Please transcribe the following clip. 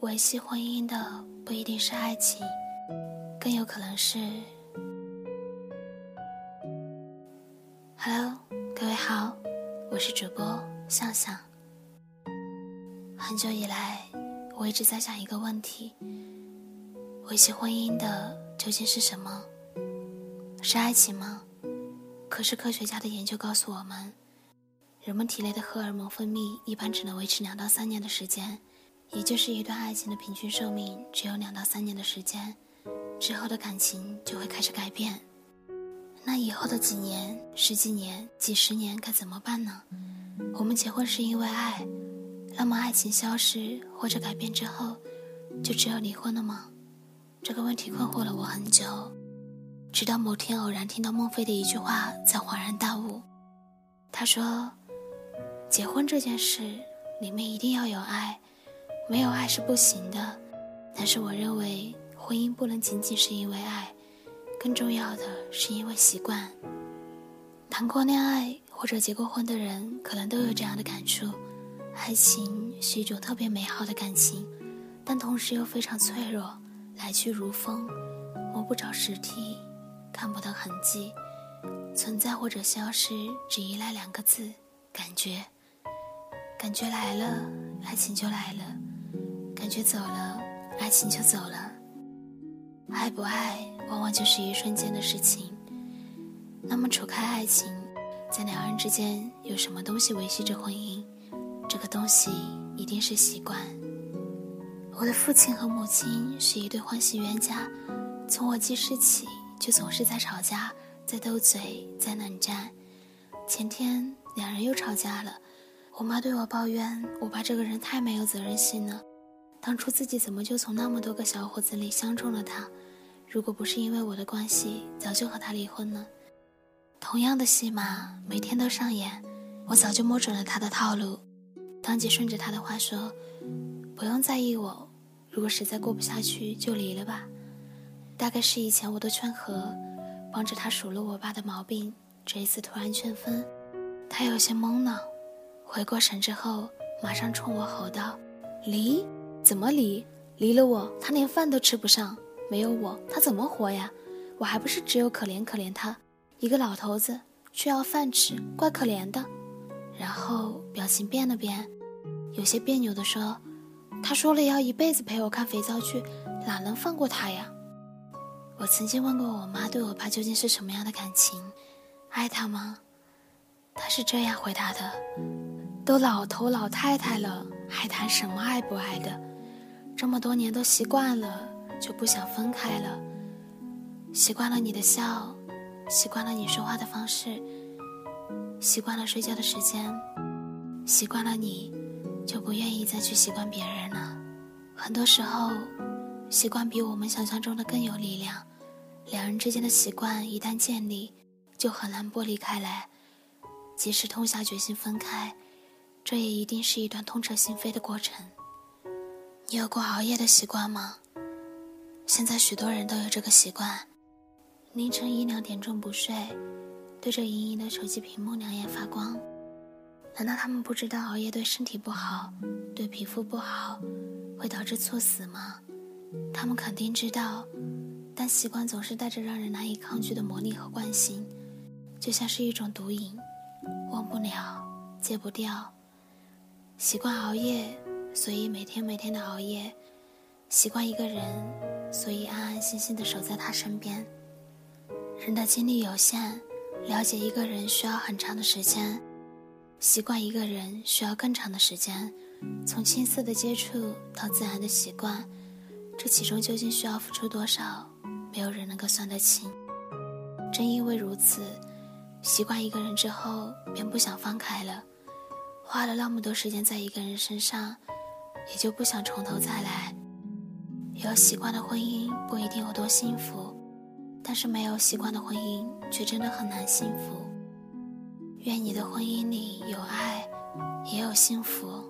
维系婚姻的不一定是爱情，更有可能是。Hello，各位好，我是主播向向。很久以来，我一直在想一个问题：维系婚姻的究竟是什么？是爱情吗？可是科学家的研究告诉我们，人们体内的荷尔蒙分泌一般只能维持两到三年的时间。也就是一段爱情的平均寿命只有两到三年的时间，之后的感情就会开始改变。那以后的几年、十几年、几十年该怎么办呢？我们结婚是因为爱，那么爱情消失或者改变之后，就只有离婚了吗？这个问题困惑了我很久，直到某天偶然听到孟非的一句话，才恍然大悟。他说：“结婚这件事里面一定要有爱。”没有爱是不行的，但是我认为婚姻不能仅仅是因为爱，更重要的是因为习惯。谈过恋爱或者结过婚的人，可能都有这样的感触：爱情是一种特别美好的感情，但同时又非常脆弱，来去如风，摸不着实体，看不到痕迹，存在或者消失只依赖两个字——感觉。感觉来了，爱情就来了。感觉走了，爱情就走了。爱不爱，往往就是一瞬间的事情。那么，除开爱情，在两人之间有什么东西维系着婚姻？这个东西一定是习惯。我的父亲和母亲是一对欢喜冤家，从我记事起就总是在吵架，在斗嘴，在冷战。前天两人又吵架了，我妈对我抱怨我爸这个人太没有责任心了。当初自己怎么就从那么多个小伙子里相中了他？如果不是因为我的关系，早就和他离婚了。同样的戏码每天都上演，我早就摸准了他的套路，当即顺着他的话说：“不用在意我，如果实在过不下去就离了吧。”大概是以前我都劝和，帮着他数落我爸的毛病，这一次突然劝分，他有些懵了。回过神之后，马上冲我吼道：“离！”怎么离？离了我，他连饭都吃不上。没有我，他怎么活呀？我还不是只有可怜可怜他，一个老头子却要饭吃，怪可怜的。然后表情变了变，有些别扭地说：“他说了要一辈子陪我看肥皂剧，哪能放过他呀？”我曾经问过我妈，对我爸究竟是什么样的感情？爱他吗？他是这样回答的：“都老头老太太了，还谈什么爱不爱的？”这么多年都习惯了，就不想分开了。习惯了你的笑，习惯了你说话的方式，习惯了睡觉的时间，习惯了你，就不愿意再去习惯别人了。很多时候，习惯比我们想象中的更有力量。两人之间的习惯一旦建立，就很难剥离开来。即使痛下决心分开，这也一定是一段痛彻心扉的过程。你有过熬夜的习惯吗？现在许多人都有这个习惯，凌晨一两点钟不睡，对着莹莹的手机屏幕两眼发光。难道他们不知道熬夜对身体不好，对皮肤不好，会导致猝死吗？他们肯定知道，但习惯总是带着让人难以抗拒的魔力和惯性，就像是一种毒瘾，忘不了，戒不掉。习惯熬夜。所以每天每天的熬夜，习惯一个人，所以安安心心的守在他身边。人的精力有限，了解一个人需要很长的时间，习惯一个人需要更长的时间。从青涩的接触到自然的习惯，这其中究竟需要付出多少，没有人能够算得清。正因为如此，习惯一个人之后便不想放开了，花了那么多时间在一个人身上。也就不想从头再来。有习惯的婚姻不一定有多幸福，但是没有习惯的婚姻却真的很难幸福。愿你的婚姻里有爱，也有幸福。